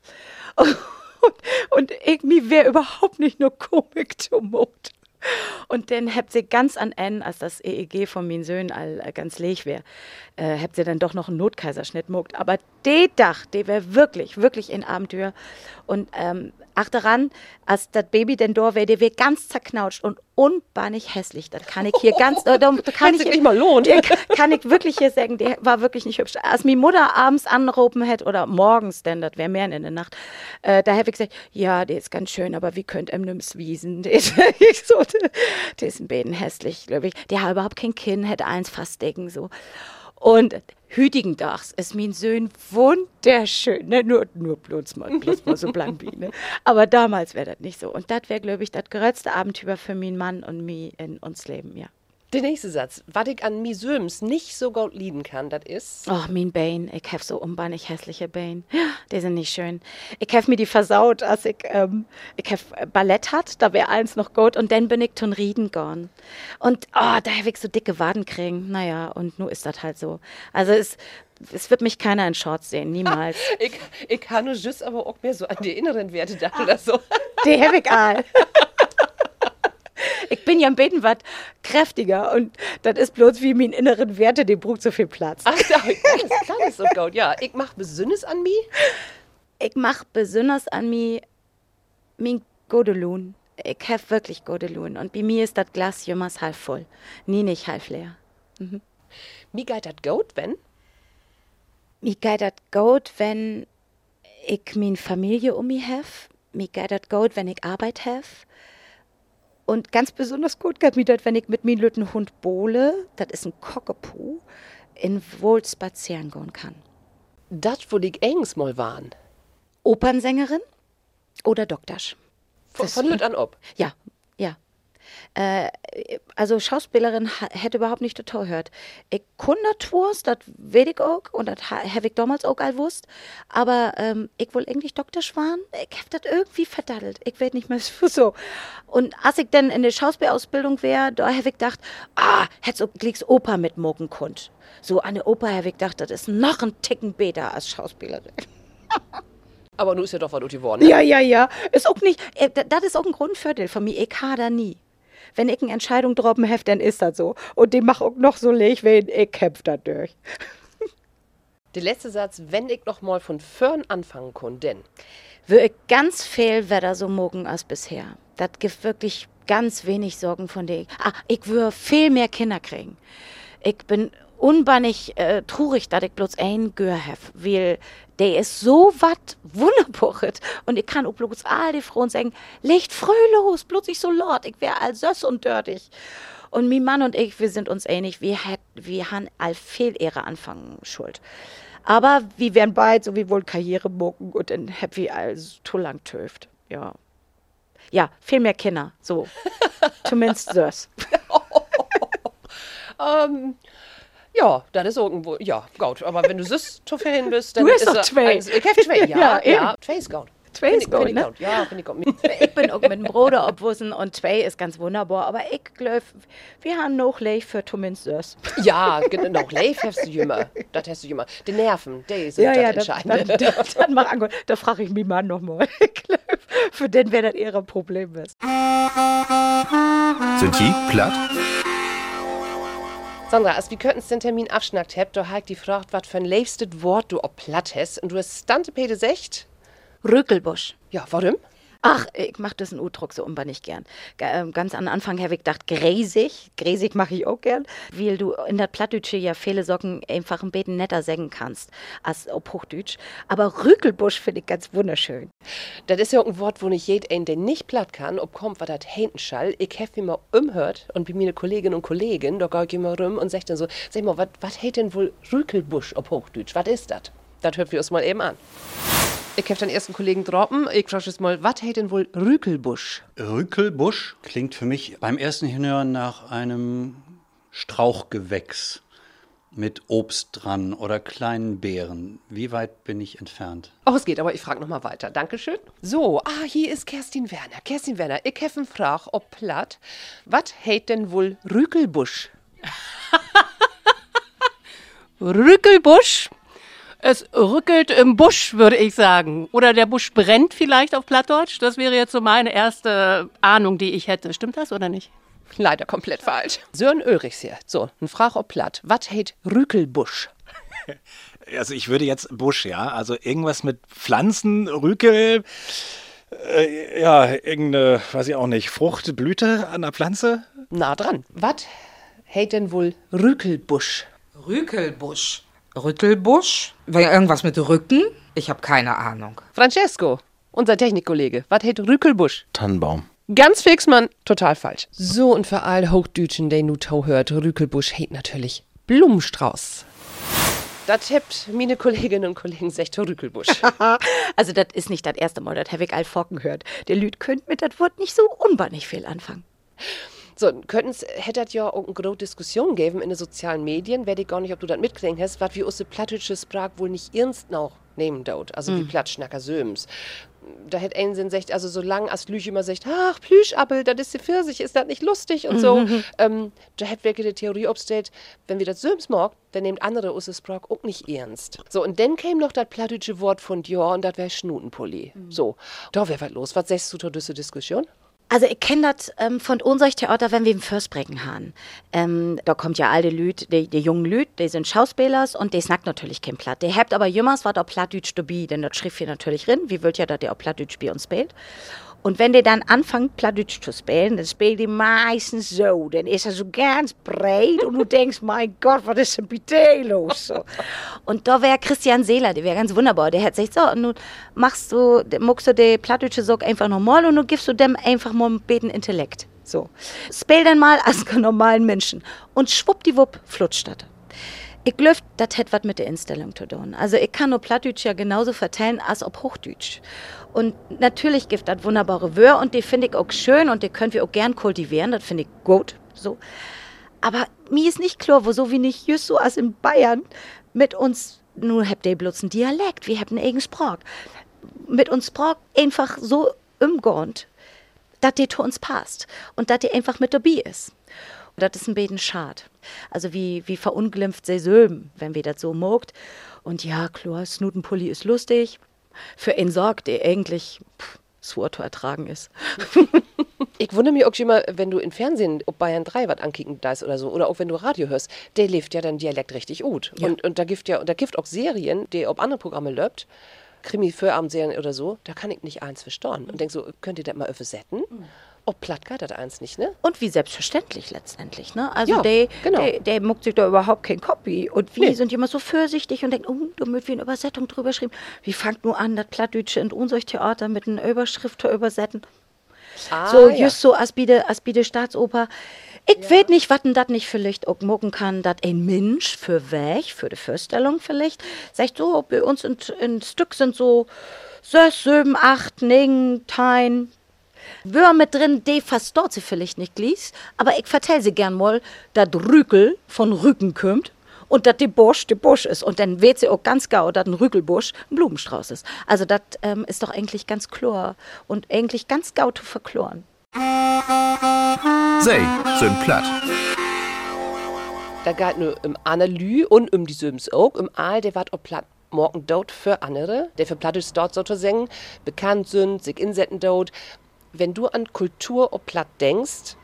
Und, und irgendwie wäre überhaupt nicht nur Komik zum Mut. Und dann habt sie ganz an N, als das EEG von meinen Söhnen all äh, ganz leeg wäre, äh, habt sie dann doch noch einen Notkaiserschnitt mogt. Aber der Dach, der wäre wirklich, wirklich ein Abenteuer. Und ähm, ach daran, als das Baby denn da wäre, der wäre ganz zerknautscht und unbannig hässlich. Das kann ich hier ganz, da, da kann ich nicht mal lohnt. kann ich wirklich hier sagen, der war wirklich nicht hübsch. Als meine Mutter abends anrufen hätte oder morgens, denn das wäre mehr in der Nacht, äh, da hätte ich gesagt, ja, der ist ganz schön, aber wie könnt ihr nimm's wiesen? Der ist, so, der ist ein bisschen hässlich, glaube ich. Der hat überhaupt kein Kinn, hätte eins fast decken, so. Und Hüdigendachs ist mein Sohn wunderschön. Ne? Nur, nur bloß mal, bloß mal so blank wie. Ne? Aber damals wäre das nicht so. Und das wäre, glaube ich, das größte Abenteuer für meinen Mann und mich in uns Leben, ja. Der nächste Satz. Was ich an mi Söms nicht so gut lieben kann, das ist. Ach, mein Bein. Ich habe so unbeinig hässliche Bein. Die sind nicht schön. Ich habe mir die versaut, als ich, ähm, ich hab Ballett hat. Da wäre eins noch gut. Und dann bin ich zum Rieden gegangen. Und oh, da habe ich so dicke Waden kriegen. Naja, und nur ist das halt so. Also es, es wird mich keiner in Shorts sehen, niemals. ich, ich kann nur just aber auch mehr so an die inneren Werte da oder so. Die habe ich all. Ich bin ja ein bisschen was kräftiger und das ist bloß wie mein inneren Werte, die braucht so viel Platz. Ach, ja, kleines, kleines und gut. Ja, ich mach besünnes an mich. Ich mach besonders an mi min Godelohn. Ich hab wirklich Godelohn und bei mir ist das Glas jemals halb voll, nie nicht halb leer. Mir geht das gut, wenn? Mir geht das gut, wenn ich min Familie um mich hef. Mir geht das gut, wenn ich Arbeit hef. Und ganz besonders gut das, wenn ich mit min lütten Hund Bohle, das ist ein Cockapoo, in Wohl spazieren gehen kann. Das, wo ich eigens mal waren. Opernsängerin oder Doktorsch? Von, von Lütt an ob. Ja. Äh, also Schauspielerin ha- hätte überhaupt nicht total gehört. Ich kunde das, das weiß ich auch und das habe ich damals auch all wusst. Aber ähm, ich will eigentlich Doktor schwan. Ich hab das irgendwie verdaddelt. Ich weiß nicht mehr so. Und als ich dann in der Schauspielausbildung wäre, da habe ich gedacht, ah, hätte gleich Oper mitmogen kund. So an der Oper habe ich gedacht, das ist noch ein Ticken besser als Schauspielerin. Aber nun ist ja doch was geworden. Ne? Ja, ja, ja. Ist auch nicht, äh, da- das ist auch ein Grundviertel von mir. Ich hader nie. Wenn ich eine Entscheidung droppen hef, dann ist das so. Und die mach auch noch so leg, wenn ich kämpf da durch. Der letzte Satz, wenn ich noch mal von vorn anfangen kann, denn. Würde ich ganz viel Wetter so mogen als bisher. Das gibt wirklich ganz wenig Sorgen von dir. Ah, ich würde viel mehr Kinder kriegen. Ich bin unbannig äh, traurig, dass ich bloß ein Gör hef, weil der ist so wat wunderbaret. Und ich kann auch bloß all die Frauen sagen, legt früh los, bloß nicht so laut, ich wär all sös und dörtig. Und mein Mann und ich, wir sind uns einig, wir, hätt, wir haben all viel ihre Anfang schuld. Aber wir werden bald so wie wohl Karriere mucken und dann hab wir alles zu lang töft. Ja. Ja, viel mehr Kinder, so. Zumindest das. Ähm, ja, das ist irgendwo. Ja, gut. Aber wenn du süß zu viel hin bist, dann Du hast ist doch er- zwei. Also, ich hab zwei. Ja, Ja, ja. Zwei ist gut. Zwei ist gut, ich ne? Ja, finde ich gut. Ich bin auch mit dem Bruder obwussen und zwei ist ganz wunderbar. Aber ich glaube, wir haben noch leicht für zumindest das. Ja, genau. Leif hast du jünger. Das hast du jünger. Die Nerven, die sind Ja, ja, das dann, Entscheidende. dann, dann, dann mach an. Da frage ich mich Mann nochmal. Für den wäre das eher ein Problem ist. Sind die platt? Sandra, als wir könnten den Termin abschnackt habt, da ich die gefragt, was für ein leifstes Wort du ob platt hast. Und du hast Stantepede secht. Rökelbusch. Ja, warum? Ach, ich mach das in Udruck so unbannig gern. G ähm, ganz am Anfang habe ich gedacht, gräsig. Gräsig mache ich auch gern, weil du in der Plattdütsche ja viele Socken einfach ein bisschen netter sägen kannst als auf Hochdütsch. Aber Rükelbusch finde ich ganz wunderschön. Das ist ja auch ein Wort, wo nicht jeder, der nicht platt kann, ob kommt, was das hinten schall. Ich hab mich mal umhört und bei meine Kolleginnen und Kollegen, da geh ich immer rum und sag dann so, sag mal, was hält denn wohl Rükelbusch ob Hochdeutsch? Was ist das? Das hört wir uns mal eben an. Ich hab den ersten Kollegen droppen. Ich frage jetzt mal, was hält denn wohl Rükelbusch? Rückelbusch klingt für mich beim ersten Hinhören nach einem Strauchgewächs mit Obst dran oder kleinen Beeren. Wie weit bin ich entfernt? Oh, es geht, aber ich frage noch mal weiter. Dankeschön. So, ah, hier ist Kerstin Werner. Kerstin Werner, ich hab einen Frag, ob platt. Was hält denn wohl Rükelbusch? Rückelbusch. Es rückelt im Busch, würde ich sagen. Oder der Busch brennt vielleicht auf Plattdeutsch. Das wäre jetzt so meine erste Ahnung, die ich hätte. Stimmt das oder nicht? Leider komplett falsch. Sören Ulrichs hier. So, ein Frag ob platt. Was hält Rükelbusch? Also ich würde jetzt Busch, ja. Also irgendwas mit Pflanzen, Rükel, äh, ja, irgendeine, weiß ich auch nicht, Frucht, Blüte an der Pflanze. Nah dran. Was hält denn wohl Rükelbusch? Rükelbusch. Rüttelbusch? War ja irgendwas mit Rücken? Ich habe keine Ahnung. Francesco, unser Technikkollege. Was hält Rükelbusch? Tannenbaum. Ganz fix, Mann. Total falsch. So, und für all Hochdütschen, der nu tau hört, Rükelbusch hält natürlich Blumenstrauß. Das tippt meine Kolleginnen und Kollegen secht Rükelbusch. Also, das ist nicht das erste Mal, das habe ich all Focken gehört. Der Lüd könnt mit das Wort nicht so unbannig viel anfangen. So, könnten's, hättet ja auch eine große Diskussion geben in den sozialen Medien, weiß ich gar nicht, ob du das mitkriegen hast, was wir aus der plattdeutsche Sprach wohl nicht ernst noch nehmen dort, also wie Plattschnacker Söms. Da hätte einen Sinn sagt, also solange als Lüch immer sagt, ach, Plüschappel, das ist die Pfirsich, ist das nicht lustig und so. Ähm, da hätte wirklich die Theorie obstellt, wenn wir das Söms mag, dann nehmt andere aus der Sprach auch nicht ernst. So, und dann käme noch das plattdeutsche Wort von Dior und das wäre Schnutenpulli. So, da wäre was los. Was sagst du zu dieser Diskussion? Also ich kenne das ähm, von unserem Theater, wenn wir im Fürstbrecken haben. Ähm, da kommt ja all die Lüd, die, die jungen Lüd, die sind Schauspielers und die snackt natürlich kein Platt. Die habt aber jemals was auch Plattdeutsch dabei, denn das schrift hier natürlich drin. Wie wollt ja, dass der auch Plattdeutsch bei uns spielt? Und wenn der dann anfängt, Plattdeutsch zu spielen, dann spielt die meistens so. Dann ist er so ganz breit und du denkst, mein Gott, was ist denn bitte los? So. Und da wäre Christian Seeler, der wäre ganz wunderbar. Der hat gesagt, so, und nun machst du, muckst du die Plattdeutsche Sog einfach normal und du gibst du dem einfach mal einen beten Intellekt. So. Spiel dann mal als normalen Menschen. Und schwuppdiwupp flutscht das. Ich glaube, das hat was mit der Einstellung zu tun. Also ich kann nur Plattdeutsch ja genauso vertellen als ob Hochdeutsch. Und natürlich gibt das wunderbare Wörter und die finde ich auch schön und die können wir auch gern kultivieren, das finde ich gut. So. Aber mir ist nicht klar, wieso wir nicht just so als in Bayern mit uns, nur habt ihr bloß einen Dialekt, wir haben einen eigenen Sprach. Mit uns Sprach einfach so umgehend, dass die zu uns passt und dass die einfach mit dabei ist. Und das ist ein bisschen schade. Also wie, wie verunglimpft sie Söben, wenn wir das so mogt. Und ja, klar, Snutenpulli ist lustig. Für einen sorgt, der eigentlich pff, zu ertragen ist. Ich wundere mich auch schon immer, wenn du im Fernsehen ob Bayern 3 was ankicken da ist oder so, oder auch wenn du Radio hörst, der lebt ja dann Dialekt richtig gut. Ja. Und, und da gibt ja, und da gibt auch Serien, die ob andere Programme löbt, Krimi Abendserien oder so, da kann ich nicht eins verstauen. Und denk so, könnt ihr das mal übersetzen? Ob platt geht das eins nicht, ne? Und wie selbstverständlich letztendlich, ne? Also Ja, der, genau. der, der muckt sich da überhaupt kein Copy. Und wir Nee. sind immer so vorsichtig und denken, oh, da wird wie eine Übersetzung drüber geschrieben. Wie fangt nur an, das Plattdeutsche in unser Theater mit einer Überschrift zu übersetzen? so, ja. just so als der Staatsoper. Ich weiß nicht, was denn das nicht vielleicht auch mucken kann, dass ein Mensch für weg, für die Vorstellung vielleicht, sagt so, bei uns in, in Stück sind so sechs, sieben, acht, neun, tein, Wör mit drin, die fast dort sie vielleicht nicht liest, aber ich vertell sie gern mal, dass Rükel von Rücken kommt und dass die Busch die Busch ist. Und dann weht sie auch ganz gau, dass ein Rükelbusch ein Blumenstrauß ist. Also das ähm, ist doch eigentlich ganz klar und eigentlich ganz gau zu verkloren. Sei, sind platt. Da geht nur um Analy und um die Söms auch. Um Aal, der wat ob platt morgen dort für andere, der für Plattisch dort sozusagen bekannt sind, sich insetten dort. Wenn du an Kultur ob platt denkst,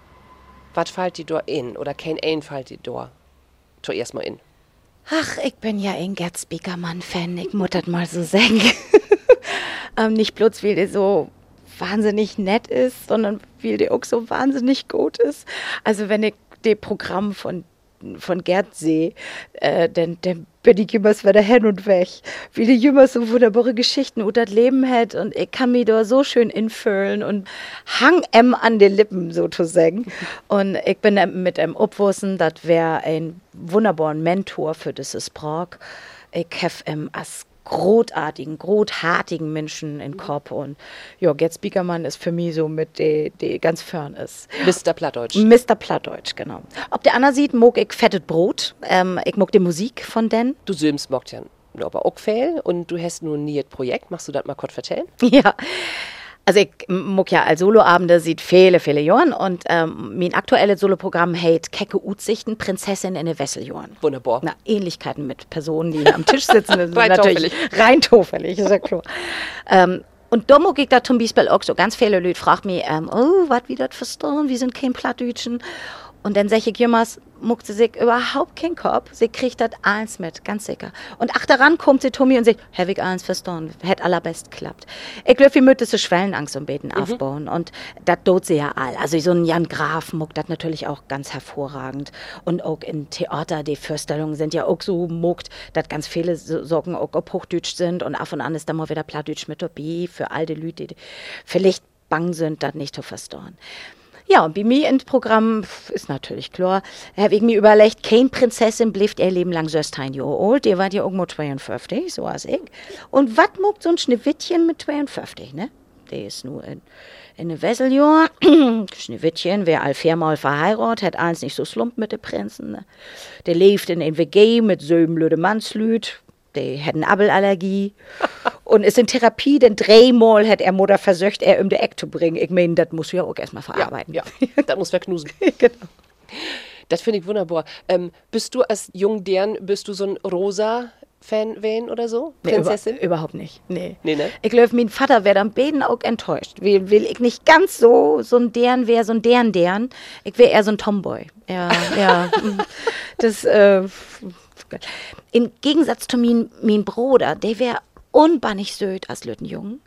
was fällt dir da in? Oder kein ein fällt dir da? Zuerst mal in. Ach, ich bin ja ein Gerd Spiekermann-Fan, ich das mal so sagen. ähm, nicht bloß, weil der so wahnsinnig nett ist, sondern weil der auch so wahnsinnig gut ist. Also wenn ich das Programm von, von Gerd sehe, äh, dann, dann bin ich immer wieder hin und weg. Wie die immer so wunderbare Geschichten und das Leben hat und ich kann mich da so schön infüllen und hang em an den Lippen sozusagen. Und ich bin mit em Obwussen, das wäre ein wunderbarer Mentor für dieses Sprach. Ich habe em als großartigen, großartigen Menschen in Kopf und ja, Gerd Spiekermann ist für mich so mit der, ganz fern ist. Mr. Plattdeutsch. Mr. Plattdeutsch, genau. Ob der Anna sieht, mag ich fettet Brot. Ähm, ich mag die Musik von den. Du Söms mockt ja aber auch viel und du hast nun nie ein Projekt. Machst du das mal kurz vertellen? Ja. Also ich mag ja als Soloabende sieht viele, viele Jahren und ähm, mein aktuelles Soloprogramm heißt Kecke Utsichten, Prinzessin in den Wesseljahren. Wunderbar. Na, Ähnlichkeiten mit Personen, die am Tisch sitzen, das ist natürlich rein zufällig, ist ja klar. ähm, und da mag ich da zum Beispiel auch so ganz viele Leute fragen mich, ähm, oh, was wie das verstehen, wir sind kein Plattdeutschen. Und dann sag ich jemals, muckt sie sich überhaupt keinen Kopf, sie kriegt das alles mit, ganz sicher. Und ach, daran kommt sie zu mir und sagt, hab ich alles verstanden, hätt allerbest klappt. Ich glaube, wir müssen so Schwellenangst und Beten aufbauen und das tut sie ja all. Also so ein Jan Graf muckt das natürlich auch ganz hervorragend. Und auch in Theater, die Vorstellungen sind ja auch so muckt, dass ganz viele so- Sorgen auch ob Hochdeutsch sind und ab und an ist da mal wieder Plattdeutsch mit dabei für all die Leute, die vielleicht bang sind, das nicht zu verstehen. Ja, und bei mir im Programm ist natürlich klar, habe ich mir überlegt, kein Prinzessin bleibt ihr Leben lang 16 Jahre alt, die war ja irgendwo 52, so als ich. Und was muckt so ein Schneewittchen mit 52, ne? Der ist nur in, in einem Wesseljahr. Schneewittchen, wer all viermal verheiratet, hat eins nicht so slumpt mit den Prinzen. Ne? Der lebt in ein WG mit sieben blöde Mannslüd. Der hat eine Abbelallergie und ist in Therapie, denn dreimal hat er Mutter versöcht, er um die Eck zu bringen. Ich meine, das muss ja auch erstmal verarbeiten. Ja, das muss verknusen. genau. Das finde ich wunderbar. Ähm, bist du als Jung Dern, bist du so ein rosa Fan wählen oder so? Nee, Prinzessin? Über, überhaupt nicht. Nee. Nee, ne? Ich glaube, mein Vater wäre am Beden auch enttäuscht. Will, will ich nicht ganz so, so ein deren wäre, so ein deren deren. Ich wäre eher so ein Tomboy. Ja, ja. mm. Das, äh, im Gegensatz zu mein, mein Bruder, der wäre unbannig söd als Lüttenjungen.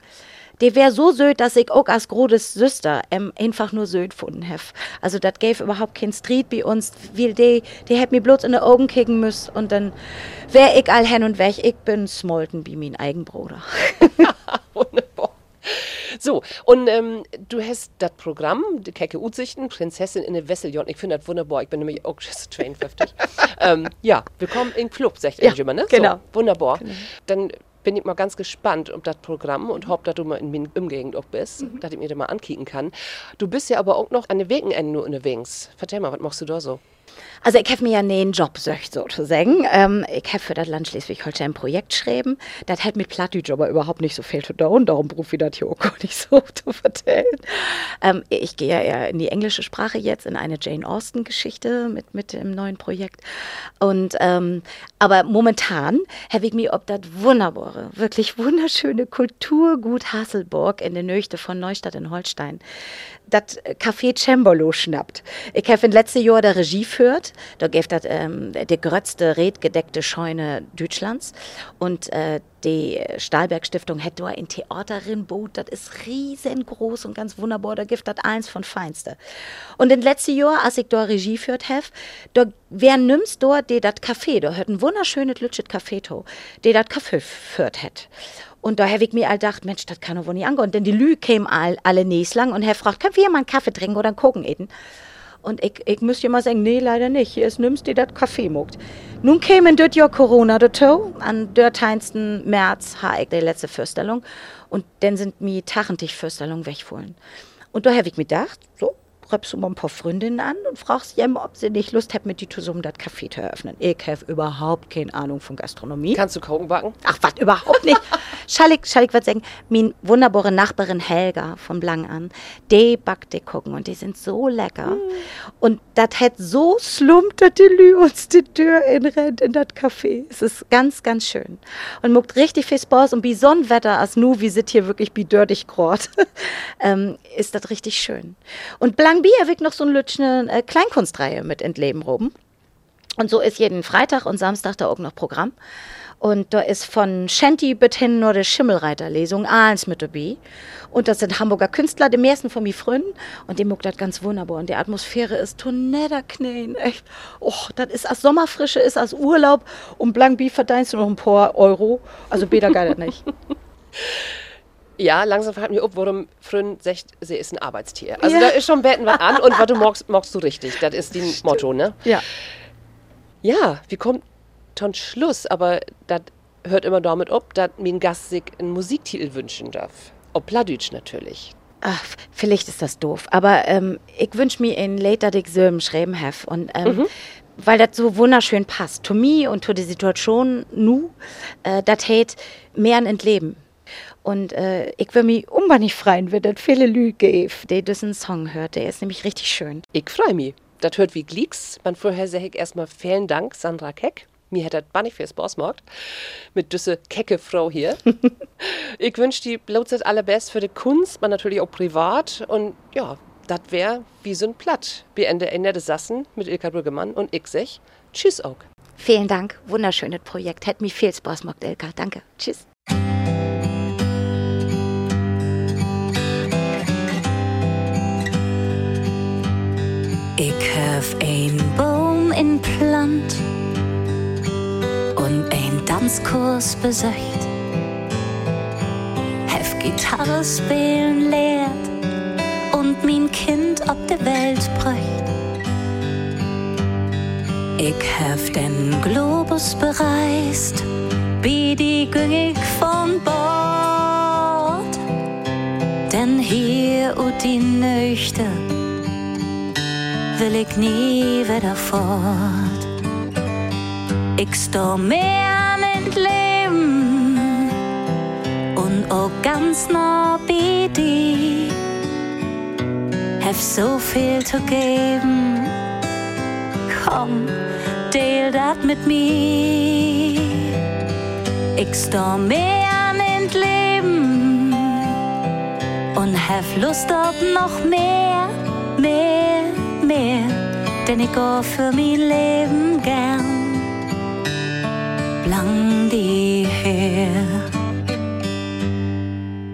Der wäre so söd, dass ich auch als großes Süster ähm, einfach nur söd gefunden hef. Also das gäbe überhaupt kein Street bei uns. Weil die, die hätt mir bloß in die Augen kicken müssen und dann wär ich all hin und weg. Ich bin smolten wie mein eigen Bruder. Wunderbar. So, und ähm, du hast das Programm, die Kecke Utsichten, Prinzessin in der Wesseljorn. Ich finde das wunderbar. Ich bin nämlich auch schon 52. ähm, ja, willkommen im Club, sagt Ja, ihr immer, ne? genau. So, wunderbar. Dann bin ich mal ganz gespannt um das Programm und hoffe, dass du mal in meiner Umgegend auch bist, Mhm. dass ich mir das mal ankicken kann. Du bist ja aber auch noch an den Wegenenden nur unterwegs. Vertell mal, was machst du da so? Also ich habe mir ja einen Job sozusagen. Ähm, ich habe für das Land Schleswig-Holstein ein Projekt geschrieben. Das hat mit Plattdeutsch aber überhaupt nicht so viel zu tun. Darum rufe ich das hier auch nicht so zu vertellen. Ähm, ich gehe ja eher in die englische Sprache jetzt, in eine Jane Austen-Geschichte mit, mit dem neuen Projekt. Und, ähm, aber momentan habe ich mir ob das wunderbare, wirklich wunderschöne Kulturgut Hasselburg in der Nächte von Neustadt in Holstein das Café Cembalo schnappt. Ich habe in letzten Jahr der Regie führt. Da gibt das ähm, die größte redgedeckte Scheune Deutschlands. Und äh, die Stahlberg Stiftung da ein Theaterin-Boot. Das ist riesengroß und ganz wunderbar. Da gibt das eins von feinste. Und in letzten Jahr, als ich da Regie führt habe, da wer nimmst dort, die das Café, da hört ein wunderschönes Lütschet Café to, die das Café führt hat. Und da habe ich mir all gedacht, Mensch, das kann doch wohl nicht angehen. Dann die Lü kämen all, alle nächst lang und er fragt, können wir mal einen Kaffee trinken oder einen Kuchen eten? Und ich, ich müsste immer sagen, nee, leider nicht. Hier ist nimmst dir das Kaffee muckt. Nun kämen dort ja Corona dazu. An der 1. März habe ich die letzte Vorstellung. Und dann sind mir Tachentisch Vorstellungen weggefohlen. Und da habe ich mir gedacht, so, rübst du mal ein paar Freundinnen an und fragst jem, ob sie nicht Lust hätten, mit die zusammen das Café zu eröffnen. Ich habe überhaupt keine Ahnung von Gastronomie. Kannst du Kuchen backen? Ach, was, überhaupt nicht. Schall ich, schall ich was sagen, meine wunderbare Nachbarin Helga von Blang an, die backt die Kuchen und die sind so lecker. Und das hat so slumpt, dass die Lü uns die Tür inrennt in das Café. Es ist ganz, ganz schön. Und muckt richtig viel Spaß und wie Sonnenwetter als nu, wie sit hier wirklich wie grot, ähm, ist das richtig schön. Und Blang Bier wird noch so eine lütschne äh, Kleinkunstreihe mit entleben roben. Und so ist jeden Freitag und Samstag da auch noch Programm. Und da ist von Shanty bis hin nur die Schimmelreiterlesung alles mit dabei. Und das sind Hamburger Künstler, die meisten von mir Freunden. Und die muckt das ganz wunderbar. Und die Atmosphäre ist tonnetter knähen. Echt. Oh, das ist als Sommerfrische, ist als Urlaub. Und Blankbi verdienst du noch ein paar Euro. Also besser geil das nicht. Ja, langsam fällt mir auf, warum Frön sagt, sie ist ein Arbeitstier. Also Ja. da ist schon Betten was an und was du magst, magst du richtig. Das ist die Motto, ne? Ja. Ja, wie kommt ton Schluss? Aber das hört immer damit ab, dass mir ein Gast sich einen Musiktitel wünschen darf. Ob Pladütsch natürlich. Ach, vielleicht ist das doof, aber ähm, ich wünsche mir in later dick Söm schreiben have und ähm, weil das so wunderschön passt. To me und to die Situation nu, äh, das hält mehr an Entleben. Und äh, ich will mich unbedingt freuen, wenn das viele Lüge gibt, die diesen Song hört. Der ist nämlich richtig schön. Ich freu mich. Das hört wie Gleeks. Man vorher sag ich erstmal vielen Dank, Sandra Keck. Mir hat das viel Spaß gemacht. Mit düsse kecke Frau hier. ich wünsche die das allerbest für die Kunst, man natürlich auch privat. Und ja, das wär wie so ein Platt. Wir Ende Ende des Sassen mit Ilka Brüggemann und ich sech Tschüss auch. Vielen Dank, wunderschönes Projekt. Hat mir viel Spaß gemacht, Elka. Danke. Tschüss. Ein Baum in Plant und ein Tanzkurs besucht. Hab Gitarre spielen lehrt und mein Kind ob der Welt bräucht. Ich hab den Globus bereist, wie die güngig von Bord. Denn hier und die Nöchte will ich nie wieder fort. Ich steh mehr mit Leben und auch ganz nah bei dir. Hab so viel zu geben, komm, deal dat mit mir. Ich stå mehr in Leben und hab Lust auf noch mehr, mehr, denn ich für mein Leben gern lang die her.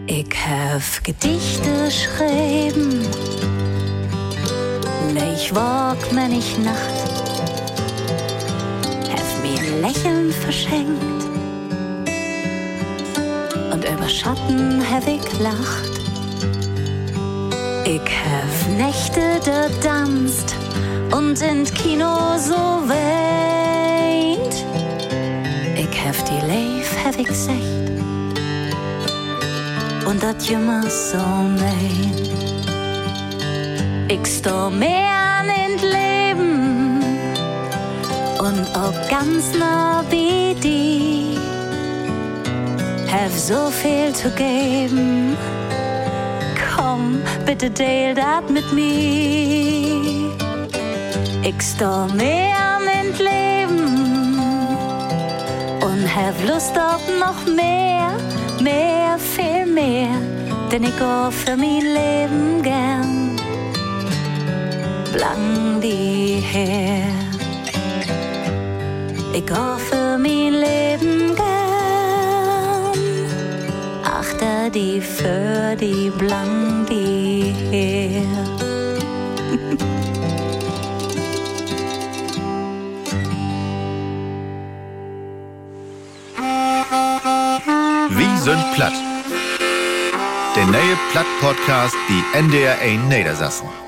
Ich hab Gedichte schreiben, ich walk, wenn ich Nacht, hab mir Lächeln verschenkt und über Schatten hab ich lacht. Ich hab Nächte danst und in Kino so weint. Ich hab die Leif hab ich secht und dat jemmer so mein. Ich stå mehr an in Leben und auch ganz nah wie die. Hab so viel zu geben. Bitte teil dat mit mir. Ich stå mehr in Leben und hab Lust auf noch mehr, mehr, viel mehr, denn ich für mein Leben gern lang die her. Ich hoffe, mein Leben gern. Achter die für die blang die her. Wie sind platt? Der neue Platt-Podcast, die NDR 1 Niedersassen.